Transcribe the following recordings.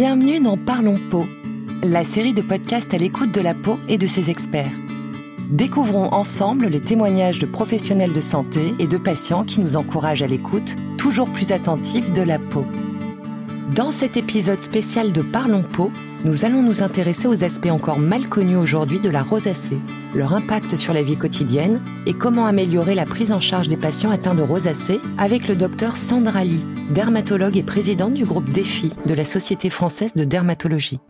Bienvenue dans Parlons Peau, la série de podcasts à l'écoute de la peau et de ses experts. Découvrons ensemble les témoignages de professionnels de santé et de patients qui nous encouragent à l'écoute, toujours plus attentifs de la peau. Dans cet épisode spécial de Parlons Peau, nous allons nous intéresser aux aspects encore mal connus aujourd'hui de la rosacée, leur impact sur la vie quotidienne et comment améliorer la prise en charge des patients atteints de rosacée avec le docteur Sandra Lee, dermatologue et présidente du groupe DEFI de la Société française de dermatologie.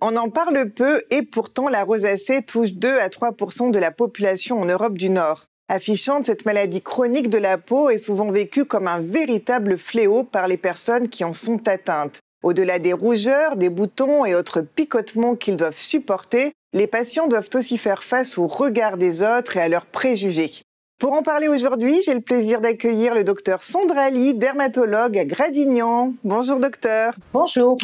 On en parle peu et pourtant la rosacée touche 2 à 3% de la population en Europe du Nord. Affichante, cette maladie chronique de la peau est souvent vécue comme un véritable fléau par les personnes qui en sont atteintes. Au-delà des rougeurs, des boutons et autres picotements qu'ils doivent supporter, les patients doivent aussi faire face au regard des autres et à leurs préjugés. Pour en parler aujourd'hui, j'ai le plaisir d'accueillir le docteur Sandra Lee, dermatologue à Gradignan. Bonjour docteur. Bonjour.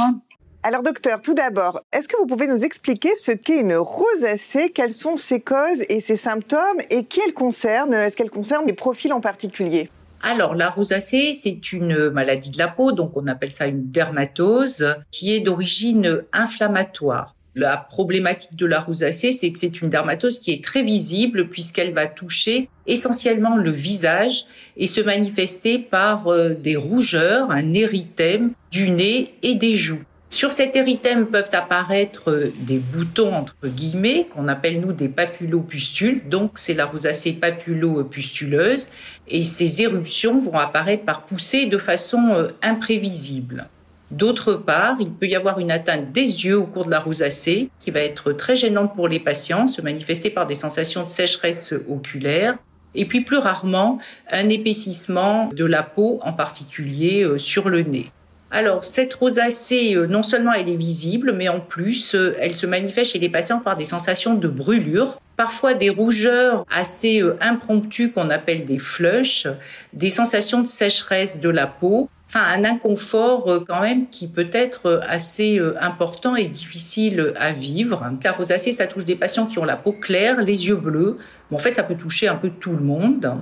Alors docteur, tout d'abord, est-ce que vous pouvez nous expliquer ce qu'est une rosacée, quelles sont ses causes et ses symptômes? Et qui elle concerne Est-ce qu'elle concerne des profils en particulier? Alors, la rosacée, c'est une maladie de la peau, donc on appelle ça une dermatose, qui est d'origine inflammatoire. La problématique de la rosacée, c'est que c'est une dermatose qui est très visible puisqu'elle va toucher essentiellement le visage et se manifester par euh, des rougeurs, un érythème du nez et des joues. Sur cet érythème peuvent apparaître euh, des boutons entre guillemets qu'on appelle nous des papulopustules. Donc c'est la rosacée papulopustuleuse et ces éruptions vont apparaître par poussées de façon euh, imprévisible. D'autre part, il peut y avoir une atteinte des yeux au cours de la rosacée qui va être très gênante pour les patients, se manifester par des sensations de sécheresse oculaire et puis plus rarement un épaississement de la peau, en particulier euh, sur le nez. Alors, cette rosacée, euh, non seulement elle est visible, mais en plus, euh, elle se manifeste chez les patients par des sensations de brûlure, parfois des rougeurs assez euh, impromptues qu'on appelle des flushs, des sensations de sécheresse de la peau, enfin un inconfort quand même qui peut être assez important et difficile à vivre. La rosacée, ça touche des patients qui ont la peau claire, les yeux bleus. en fait, ça peut toucher un peu tout le monde.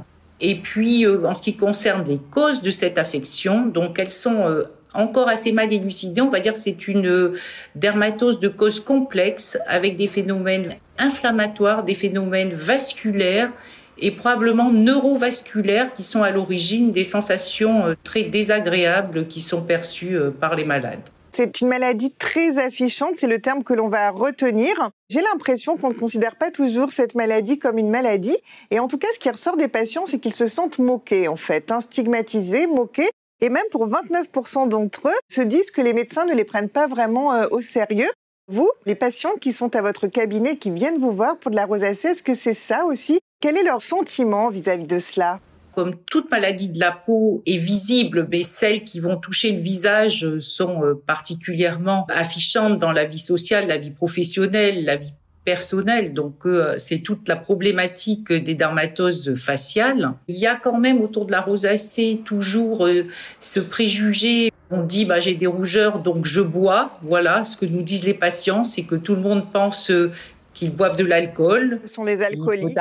Et puis, en ce qui concerne les causes de cette affection, donc elles sont encore assez mal élucidé. On va dire que c'est une euh, dermatose de cause complexe avec des phénomènes inflammatoires, des phénomènes vasculaires et probablement neurovasculaires qui sont à l'origine des sensations euh, très désagréables qui sont perçues euh, par les malades. C'est une maladie très affichante, c'est le terme que l'on va retenir. J'ai l'impression qu'on ne considère pas toujours cette maladie comme une maladie. Et en tout cas, ce qui ressort des patients, c'est qu'ils se sentent moqués, en fait, hein, stigmatisés, moqués. Et même pour 29% d'entre eux, se disent que les médecins ne les prennent pas vraiment euh, au sérieux. Vous, les patients qui sont à votre cabinet, qui viennent vous voir pour de la rosacée, est-ce que c'est ça aussi? Quel est leur sentiment vis-à-vis de cela? Comme toute maladie de la peau est visible, mais celles qui vont toucher le visage sont euh, particulièrement affichantes dans la vie sociale, la vie professionnelle, la vie personnel. Donc euh, c'est toute la problématique des dermatoses faciales. Il y a quand même autour de la rosacée toujours euh, ce préjugé. On dit bah j'ai des rougeurs donc je bois. Voilà ce que nous disent les patients, c'est que tout le monde pense euh, qu'ils boivent de l'alcool. Ce sont les alcooliques.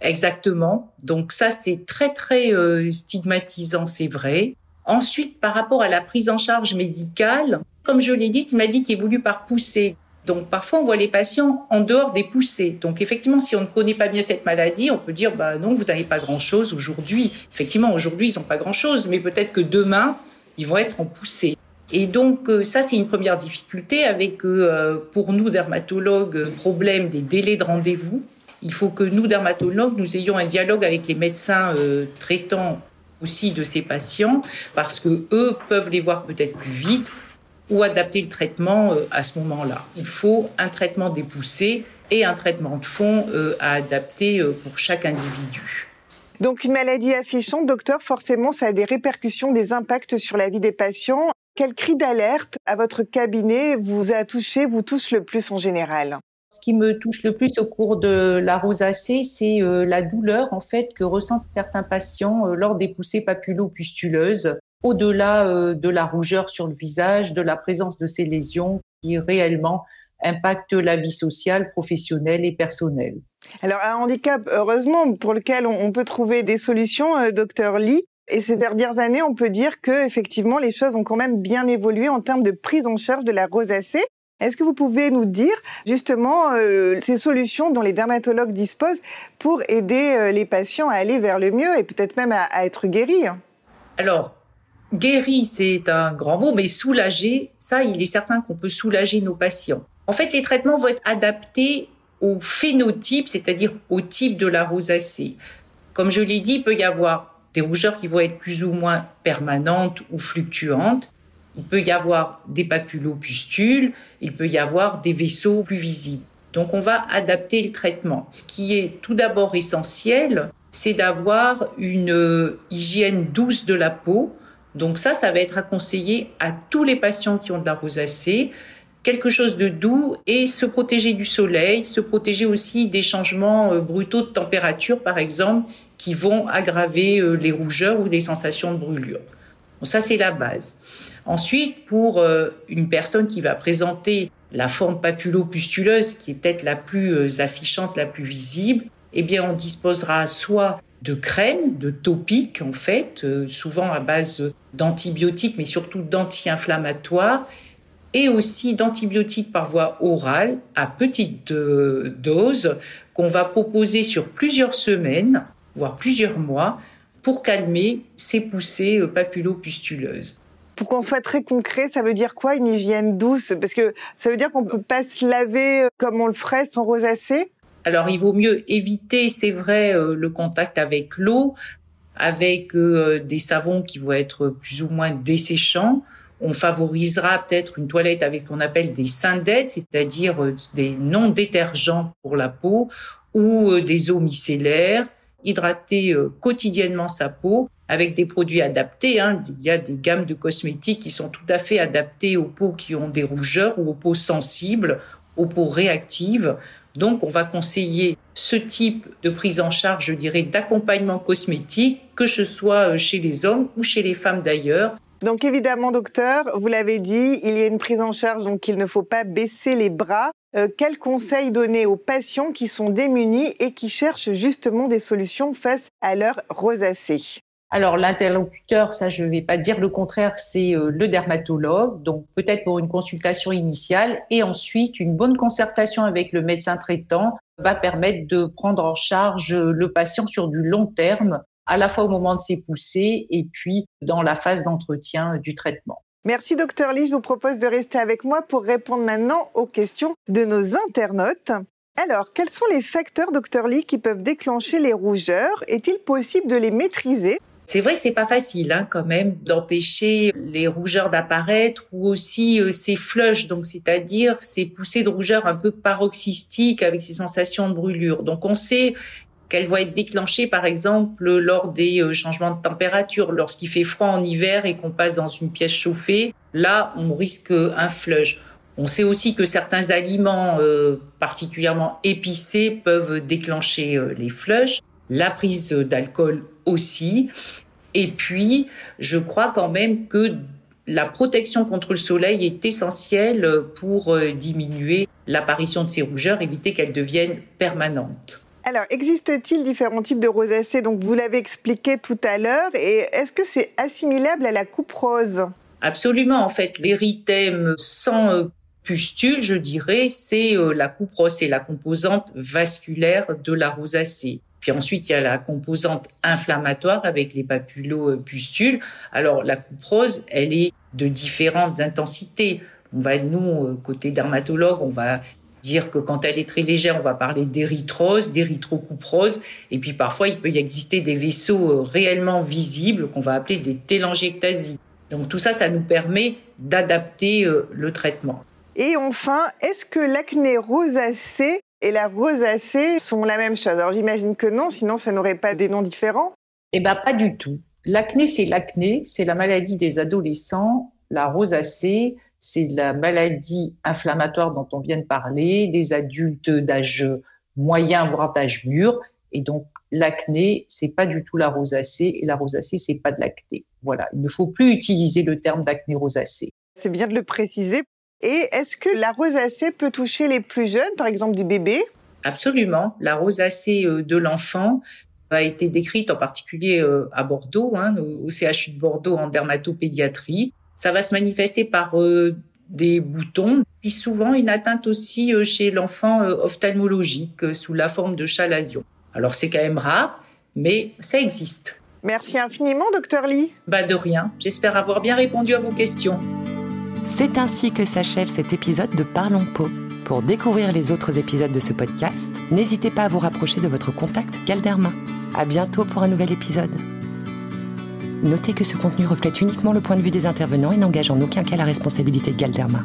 Exactement. Donc ça c'est très très stigmatisant, c'est vrai. Ensuite, par rapport à la prise en charge médicale, comme je l'ai dit, c'est une maladie qui évolue par poussée. Donc parfois on voit les patients en dehors des poussées. Donc effectivement, si on ne connaît pas bien cette maladie, on peut dire bah non, vous n'avez pas grand-chose aujourd'hui. Effectivement, aujourd'hui ils n'ont pas grand-chose, mais peut-être que demain ils vont être en poussée. Et donc euh, ça c'est une première difficulté avec euh, pour nous dermatologues problème des délais de rendez-vous. Il faut que nous dermatologues nous ayons un dialogue avec les médecins euh, traitants aussi de ces patients parce que eux peuvent les voir peut-être plus vite ou adapter le traitement euh, à ce moment-là. Il faut un traitement dépoussé et un traitement de fond euh, à adapter euh, pour chaque individu. Donc une maladie affichante, docteur, forcément, ça a des répercussions, des impacts sur la vie des patients. Quel cri d'alerte à votre cabinet vous a touché, vous touche le plus en général? Ce qui me touche le plus au cours de la rosacée, c'est la douleur en fait que ressentent certains patients lors des poussées papulopustuleuses au-delà euh, de la rougeur sur le visage, de la présence de ces lésions qui réellement impactent la vie sociale, professionnelle et personnelle. Alors un handicap, heureusement, pour lequel on peut trouver des solutions, euh, docteur Lee. Et ces dernières années, on peut dire que effectivement, les choses ont quand même bien évolué en termes de prise en charge de la rosacée. Est-ce que vous pouvez nous dire justement euh, ces solutions dont les dermatologues disposent pour aider euh, les patients à aller vers le mieux et peut-être même à, à être guéris? Alors, guéri, c'est un grand mot, mais soulager, ça, il est certain qu'on peut soulager nos patients. En fait, les traitements vont être adaptés au phénotype, c'est-à-dire au type de la rosacée. Comme je l'ai dit, il peut y avoir des rougeurs qui vont être plus ou moins permanentes ou fluctuantes. Il peut y avoir des papulopustules, il peut y avoir des vaisseaux plus visibles. Donc on va adapter le traitement. Ce qui est tout d'abord essentiel, c'est d'avoir une hygiène douce de la peau. Donc ça, ça va être à conseiller à tous les patients qui ont de la rosacée, quelque chose de doux et se protéger du soleil, se protéger aussi des changements euh, brutaux de température, par exemple, qui vont aggraver euh, les rougeurs ou les sensations de brûlure. ça, c'est la base. Ensuite, pour euh, une personne qui va présenter la forme papulo-pustuleuse, qui est peut-être la plus affichante, la plus visible, eh bien, on disposera soit de crème, de topiques en fait, souvent à base d'antibiotiques, mais surtout d'anti-inflammatoires, et aussi d'antibiotiques par voie orale à petite euh, dose qu'on va proposer sur plusieurs semaines, voire plusieurs mois, pour calmer ces poussées euh, papulopustuleuses. Pour qu'on soit très concret, ça veut dire quoi une hygiène douce? Parce que ça veut dire qu'on peut pas se laver euh, comme on le ferait sans rosacée? Alors il vaut mieux éviter, c'est vrai, le contact avec l'eau, avec des savons qui vont être plus ou moins desséchants on favorisera peut-être une toilette avec ce qu'on appelle des syndettes, c'est-à-dire euh, des non-détergents pour la peau ou euh, des eaux micellaires, hydrater euh, quotidiennement sa peau avec des produits adaptés. Hein. Il y a des gammes de cosmétiques qui sont tout à fait adaptées aux peaux qui ont des rougeurs ou aux peaux sensibles, aux peaux réactives. Donc, on va conseiller ce type de prise en charge, je dirais, d'accompagnement cosmétique, que ce soit chez les hommes ou chez les femmes d'ailleurs, donc évidemment, docteur, vous l'avez dit, il y a une prise en charge, donc il ne faut pas baisser les bras. Euh, quels conseils donner aux patients qui sont démunis et qui cherchent justement des solutions face à leur rosacée? Alors l'interlocuteur, ça je ne vais pas dire le contraire, c'est euh, le dermatologue, donc peut-être pour une consultation initiale. Et ensuite une bonne concertation avec le médecin traitant va permettre de prendre en charge le patient sur du long terme à la fois au moment de ses poussées et puis dans la phase d'entretien du traitement. Merci docteur Lee, je vous propose de rester avec moi pour répondre maintenant aux questions de nos internautes. Alors, quels sont les facteurs, docteur Lee, qui peuvent déclencher les rougeurs? Est-il possible de les maîtriser? C'est vrai que c'est pas facile, hein, quand même, d'empêcher les rougeurs d'apparaître ou aussi euh, ces flushs, donc c'est-à-dire ces poussées de rougeur un peu paroxystiques avec ces sensations de brûlure. Donc on sait qu'elle va être déclenchée par exemple lors des euh, changements de température, lorsqu'il fait froid en hiver et qu'on passe dans une pièce chauffée. Là, on risque un flush. On sait aussi que certains aliments euh, particulièrement épicés peuvent déclencher les flushs, la prise d'alcool aussi. Et puis, je crois quand même que la protection contre le soleil est essentielle pour diminuer l'apparition de ces rougeurs, éviter qu'elles deviennent permanentes. Alors, existe-t-il différents types de rosacée Donc, vous l'avez expliqué tout à l'heure. Et est-ce que c'est assimilable à la coupe rose? Absolument. En fait, l'érythème sans euh, pustule, je dirais, c'est euh, la coupe rose, c'est la composante vasculaire de la rosacée. Puis ensuite, il y a la composante inflammatoire avec les papulopustules. Alors, la coupe rose, elle est de différentes intensités. On va, nous, euh, côté dermatologue, on va dire que quand elle est très légère, on va parler d'érythrose, d'érythrocuprose, et puis parfois il peut y exister des vaisseaux euh, réellement visibles qu'on va appeler des télangiectasies. Donc tout ça, ça nous permet d'adapter euh, le traitement. Et enfin, est-ce que l'acné rosacée et la rosacée sont la même chose Alors j'imagine que non, sinon ça n'aurait pas des noms différents. Eh bien pas du tout. L'acné, c'est l'acné, c'est la maladie des adolescents. La rosacée, c'est la maladie inflammatoire dont on vient de parler, des adultes d'âge moyen, voire d'âge mûr. Et donc, l'acné, c'est pas du tout la rosacée, et la rosacée, c'est pas de l'acné. Voilà. Il ne faut plus utiliser le terme d'acné rosacée. C'est bien de le préciser. Et est-ce que la rosacée peut toucher les plus jeunes, par exemple des bébés? Absolument. La rosacée euh, de l'enfant a été décrite en particulier euh, à Bordeaux, hein, au CHU de Bordeaux en dermatopédiatrie. Ça va se manifester par euh, des boutons, puis souvent une atteinte aussi euh, chez l'enfant ophtalmologique sous la forme de chalazion. Alors c'est quand même rare, mais ça existe. Merci infiniment, docteur Lee. Bah de rien. J'espère avoir bien répondu à vos questions. C'est ainsi que s'achève cet épisode de Parlons Peau. Pour découvrir les autres épisodes de ce podcast, n'hésitez pas à vous rapprocher de votre contact Galderma. À bientôt pour un nouvel épisode. Notez que ce contenu reflète uniquement le point de vue des intervenants et n'engage en aucun cas la responsabilité de Galderma.